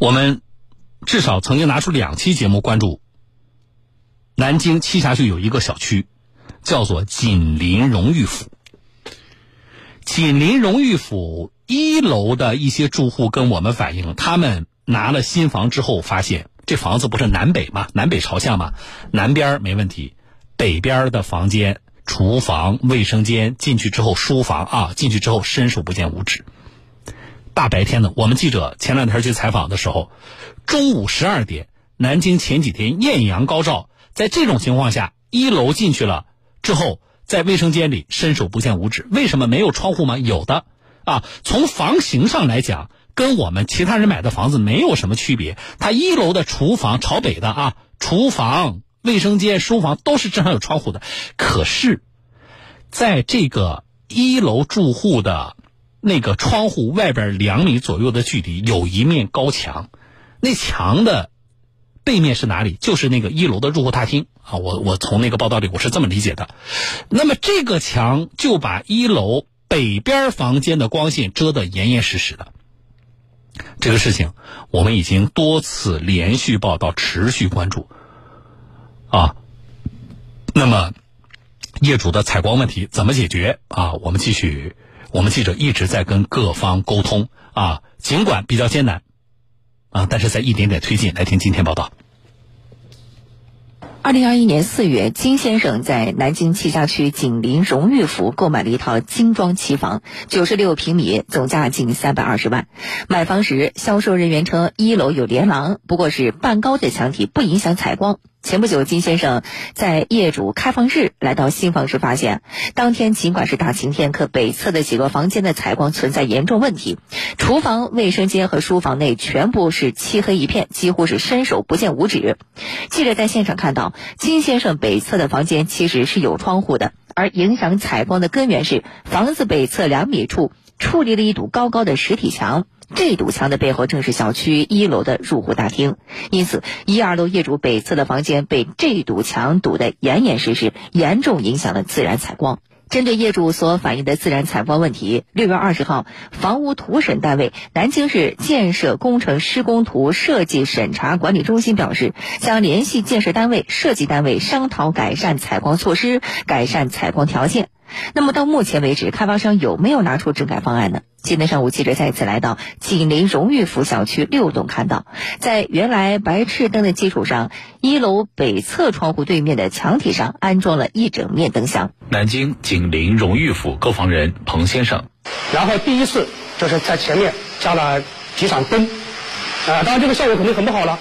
我们至少曾经拿出两期节目关注南京栖霞区有一个小区，叫做锦林荣誉府。锦林荣誉府一楼的一些住户跟我们反映，他们拿了新房之后，发现这房子不是南北嘛，南北朝向嘛，南边没问题，北边的房间、厨房、卫生间进去之后，书房啊进去之后伸手不见五指。大白天的，我们记者前两天去采访的时候，中午十二点，南京前几天艳阳高照，在这种情况下，一楼进去了之后，在卫生间里伸手不见五指。为什么没有窗户吗？有的，啊，从房型上来讲，跟我们其他人买的房子没有什么区别。它一楼的厨房朝北的啊，厨房、卫生间、书房都是正常有窗户的。可是，在这个一楼住户的。那个窗户外边两米左右的距离有一面高墙，那墙的背面是哪里？就是那个一楼的入户大厅啊！我我从那个报道里我是这么理解的。那么这个墙就把一楼北边房间的光线遮得严严实实的。这个事情我们已经多次连续报道，持续关注啊。那么业主的采光问题怎么解决啊？我们继续。我们记者一直在跟各方沟通啊，尽管比较艰难啊，但是在一点点推进。来听今天报道。二零二一年四月，金先生在南京栖霞区锦林荣誉府购买了一套精装期房，九十六平米，总价近三百二十万。买房时，销售人员称一楼有连廊，不过是半高的墙体，不影响采光。前不久，金先生在业主开放日来到新房时，发现当天尽管是大晴天，可北侧的几个房间的采光存在严重问题。厨房、卫生间和书房内全部是漆黑一片，几乎是伸手不见五指。记者在现场看到，金先生北侧的房间其实是有窗户的，而影响采光的根源是房子北侧两米处矗立了一堵高高的实体墙。这堵墙的背后正是小区一楼的入户大厅，因此一二楼业主北侧的房间被这堵墙堵得严严实实，严重影响了自然采光。针对业主所反映的自然采光问题，六月二十号，房屋图审单位南京市建设工程施工图设计审查管理中心表示，将联系建设单位、设计单位商讨改善采光措施、改善采光条件。那么到目前为止，开发商有没有拿出整改方案呢？今天上午，记者再次来到锦林荣誉府小区六栋，看到在原来白炽灯的基础上，一楼北侧窗户对面的墙体上安装了一整面灯箱。南京锦林荣誉府购房人彭先生，然后第一次就是在前面加了几盏灯，啊，当然这个效果肯定很不好了。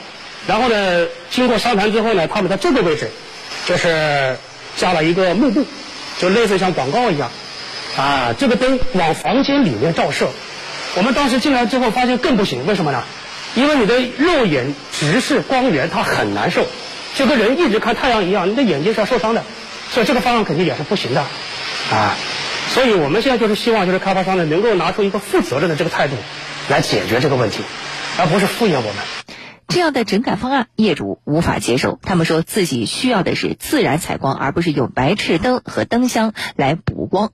然后呢，经过商谈之后呢，他们在这个位置就是加了一个幕布。就类似像广告一样，啊，这个灯往房间里面照射。我们当时进来之后发现更不行，为什么呢？因为你的肉眼直视光源它很难受，就跟人一直看太阳一样，你的眼睛是要受伤的。所以这个方案肯定也是不行的，啊，所以我们现在就是希望就是开发商呢能够拿出一个负责任的这个态度来解决这个问题，而不是敷衍我们。这样的整改方案，业主无法接受。他们说自己需要的是自然采光，而不是用白炽灯和灯箱来补光。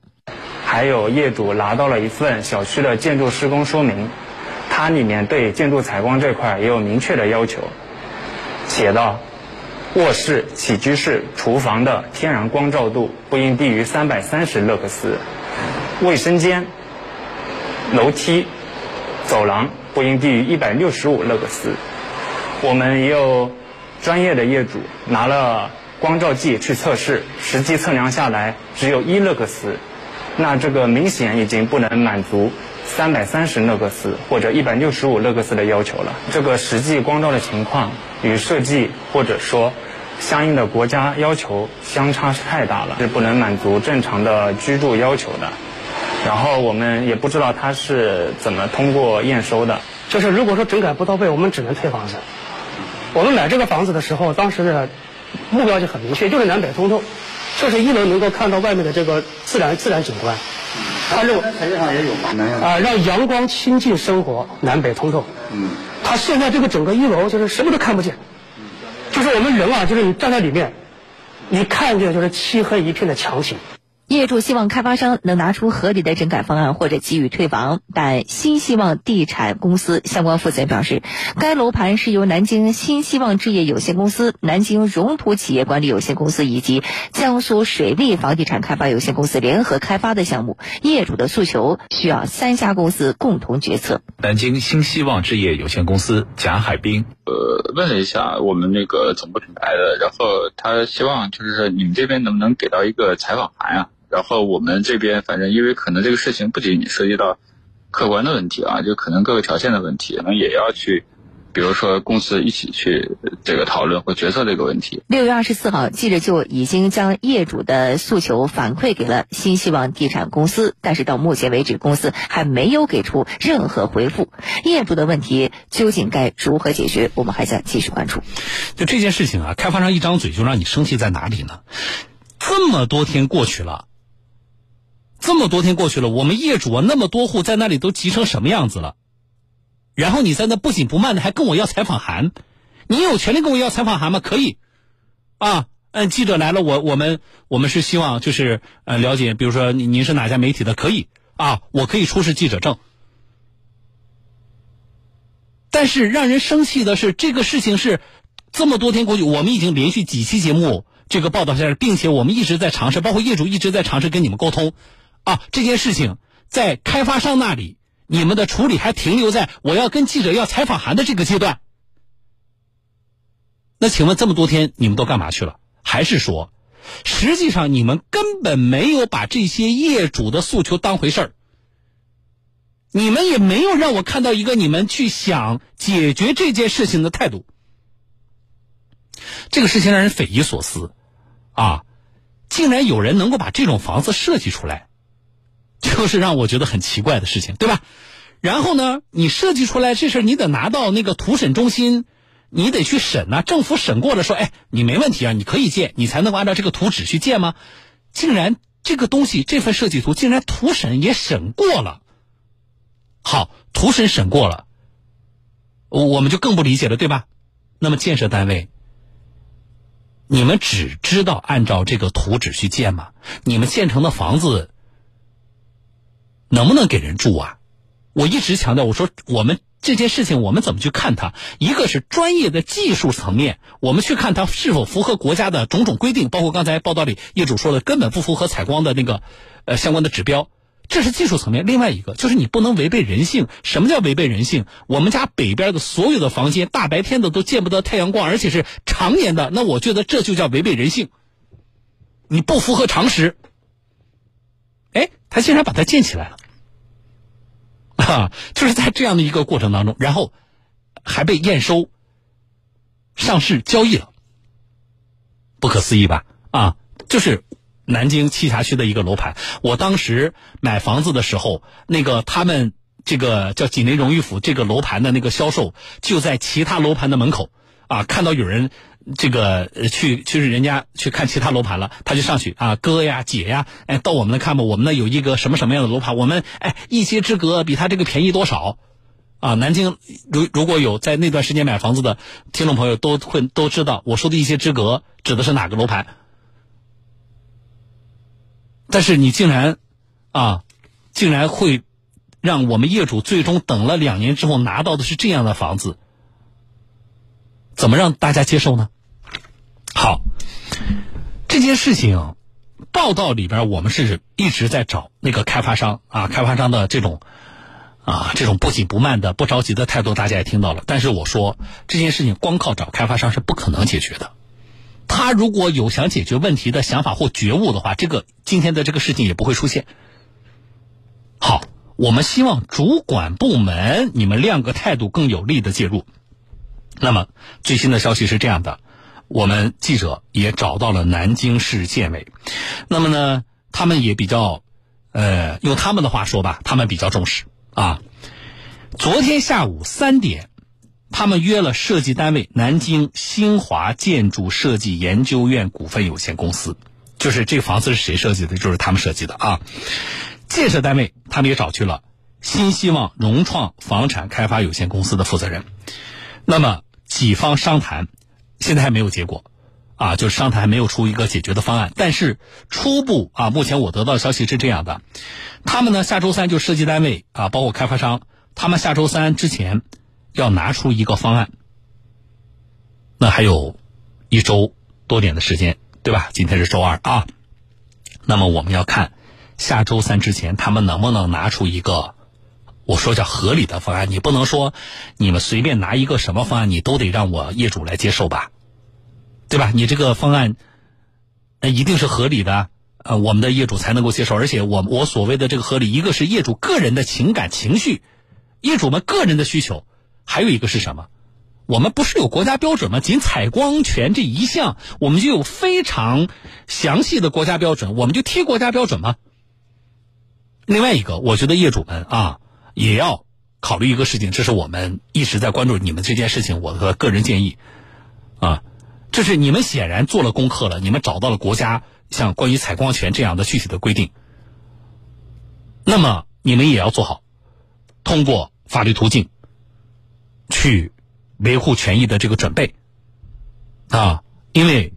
还有业主拿到了一份小区的建筑施工说明，它里面对建筑采光这块也有明确的要求，写到：卧室、起居室、厨房的天然光照度不应低于三百三十勒克斯，卫生间、楼梯、走廊不应低于一百六十五勒克斯。我们也有专业的业主拿了光照计去测试，实际测量下来只有一勒克斯，那这个明显已经不能满足三百三十勒克斯或者一百六十五勒克斯的要求了。这个实际光照的情况与设计或者说相应的国家要求相差是太大了，是不能满足正常的居住要求的。然后我们也不知道他是怎么通过验收的。就是如果说整改不到位，我们只能退房子。我们买这个房子的时候，当时的目标就很明确，就是南北通透，就是一楼能够看到外面的这个自然自然景观。它这材料上也有啊，让阳光亲近生活，南北通透。嗯。它现在这个整个一楼就是什么都看不见，就是我们人啊，就是你站在里面，你看见就是漆黑一片的墙体。业主希望开发商能拿出合理的整改方案或者给予退房，但新希望地产公司相关负责人表示，该楼盘是由南京新希望置业有限公司、南京荣图企业管理有限公司以及江苏水利房地产开发有限公司联合开发的项目，业主的诉求需要三家公司共同决策。南京新希望置业有限公司贾海滨，呃，问了一下我们那个总部品牌的，然后他希望就是你们这边能不能给到一个采访函啊？然后我们这边反正因为可能这个事情不仅仅涉及到客观的问题啊，就可能各个条件的问题，可能也要去，比如说公司一起去这个讨论或决策这个问题。六月二十四号，记者就已经将业主的诉求反馈给了新希望地产公司，但是到目前为止，公司还没有给出任何回复。业主的问题究竟该如何解决？我们还将继续关注。就这件事情啊，开发商一张嘴就让你生气在哪里呢？这么多天过去了。这么多天过去了，我们业主啊那么多户在那里都急成什么样子了？然后你在那不紧不慢的还跟我要采访函，你有权利跟我要采访函吗？可以，啊，嗯，记者来了，我我们我们是希望就是呃了解，比如说您您是哪家媒体的，可以啊，我可以出示记者证。但是让人生气的是，这个事情是这么多天过去，我们已经连续几期节目这个报道下来，并且我们一直在尝试，包括业主一直在尝试跟你们沟通。啊，这件事情在开发商那里，你们的处理还停留在我要跟记者要采访函的这个阶段。那请问这么多天你们都干嘛去了？还是说，实际上你们根本没有把这些业主的诉求当回事儿？你们也没有让我看到一个你们去想解决这件事情的态度。这个事情让人匪夷所思，啊，竟然有人能够把这种房子设计出来。就是让我觉得很奇怪的事情，对吧？然后呢，你设计出来这事你得拿到那个图审中心，你得去审呐。政府审过了，说，哎，你没问题啊，你可以建，你才能按照这个图纸去建吗？竟然这个东西，这份设计图竟然图审也审过了。好，图审审过了，我们就更不理解了，对吧？那么建设单位，你们只知道按照这个图纸去建吗？你们建成的房子？能不能给人住啊？我一直强调，我说我们这件事情，我们怎么去看它？一个是专业的技术层面，我们去看它是否符合国家的种种规定，包括刚才报道里业主说的，根本不符合采光的那个呃相关的指标，这是技术层面。另外一个就是你不能违背人性。什么叫违背人性？我们家北边的所有的房间，大白天的都见不得太阳光，而且是常年的，那我觉得这就叫违背人性。你不符合常识。他竟然把它建起来了，啊，就是在这样的一个过程当中，然后还被验收、上市交易了，不可思议吧？啊，就是南京栖霞区的一个楼盘。我当时买房子的时候，那个他们这个叫锦林荣誉府这个楼盘的那个销售，就在其他楼盘的门口啊，看到有人。这个去就是人家去看其他楼盘了，他就上去啊，哥呀姐呀，哎，到我们那看吧，我们那有一个什么什么样的楼盘，我们哎一街之隔，比他这个便宜多少？啊，南京如如果有在那段时间买房子的听众朋友，都会都知道我说的一些之隔指的是哪个楼盘。但是你竟然啊，竟然会让我们业主最终等了两年之后拿到的是这样的房子，怎么让大家接受呢？好，这件事情报道里边，我们是一直在找那个开发商啊，开发商的这种啊这种不紧不慢的、不着急的态度，大家也听到了。但是我说这件事情光靠找开发商是不可能解决的。他如果有想解决问题的想法或觉悟的话，这个今天的这个事情也不会出现。好，我们希望主管部门你们亮个态度，更有力的介入。那么最新的消息是这样的。我们记者也找到了南京市建委，那么呢，他们也比较，呃，用他们的话说吧，他们比较重视啊。昨天下午三点，他们约了设计单位南京新华建筑设计研究院股份有限公司，就是这房子是谁设计的，就是他们设计的啊。建设单位他们也找去了新希望融创房产开发有限公司的负责人，那么几方商谈。现在还没有结果，啊，就是商谈还没有出一个解决的方案。但是初步啊，目前我得到的消息是这样的，他们呢下周三就设计单位啊，包括开发商，他们下周三之前要拿出一个方案。那还有一周多点的时间，对吧？今天是周二啊，那么我们要看下周三之前他们能不能拿出一个。我说叫合理的方案，你不能说你们随便拿一个什么方案，你都得让我业主来接受吧，对吧？你这个方案那，一定是合理的，呃，我们的业主才能够接受。而且我我所谓的这个合理，一个是业主个人的情感情绪，业主们个人的需求，还有一个是什么？我们不是有国家标准吗？仅采光权这一项，我们就有非常详细的国家标准，我们就贴国家标准吗？另外一个，我觉得业主们啊。也要考虑一个事情，这是我们一直在关注你们这件事情。我的个人建议，啊，这是你们显然做了功课了，你们找到了国家像关于采光权这样的具体的规定，那么你们也要做好通过法律途径去维护权益的这个准备，啊，因为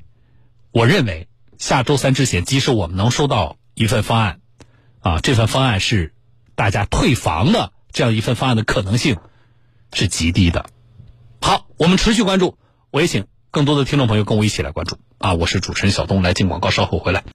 我认为下周三之前，即使我们能收到一份方案，啊，这份方案是。大家退房的这样一份方案的可能性是极低的。好，我们持续关注，我也请更多的听众朋友跟我一起来关注啊！我是主持人小东，来进广告，稍后回来。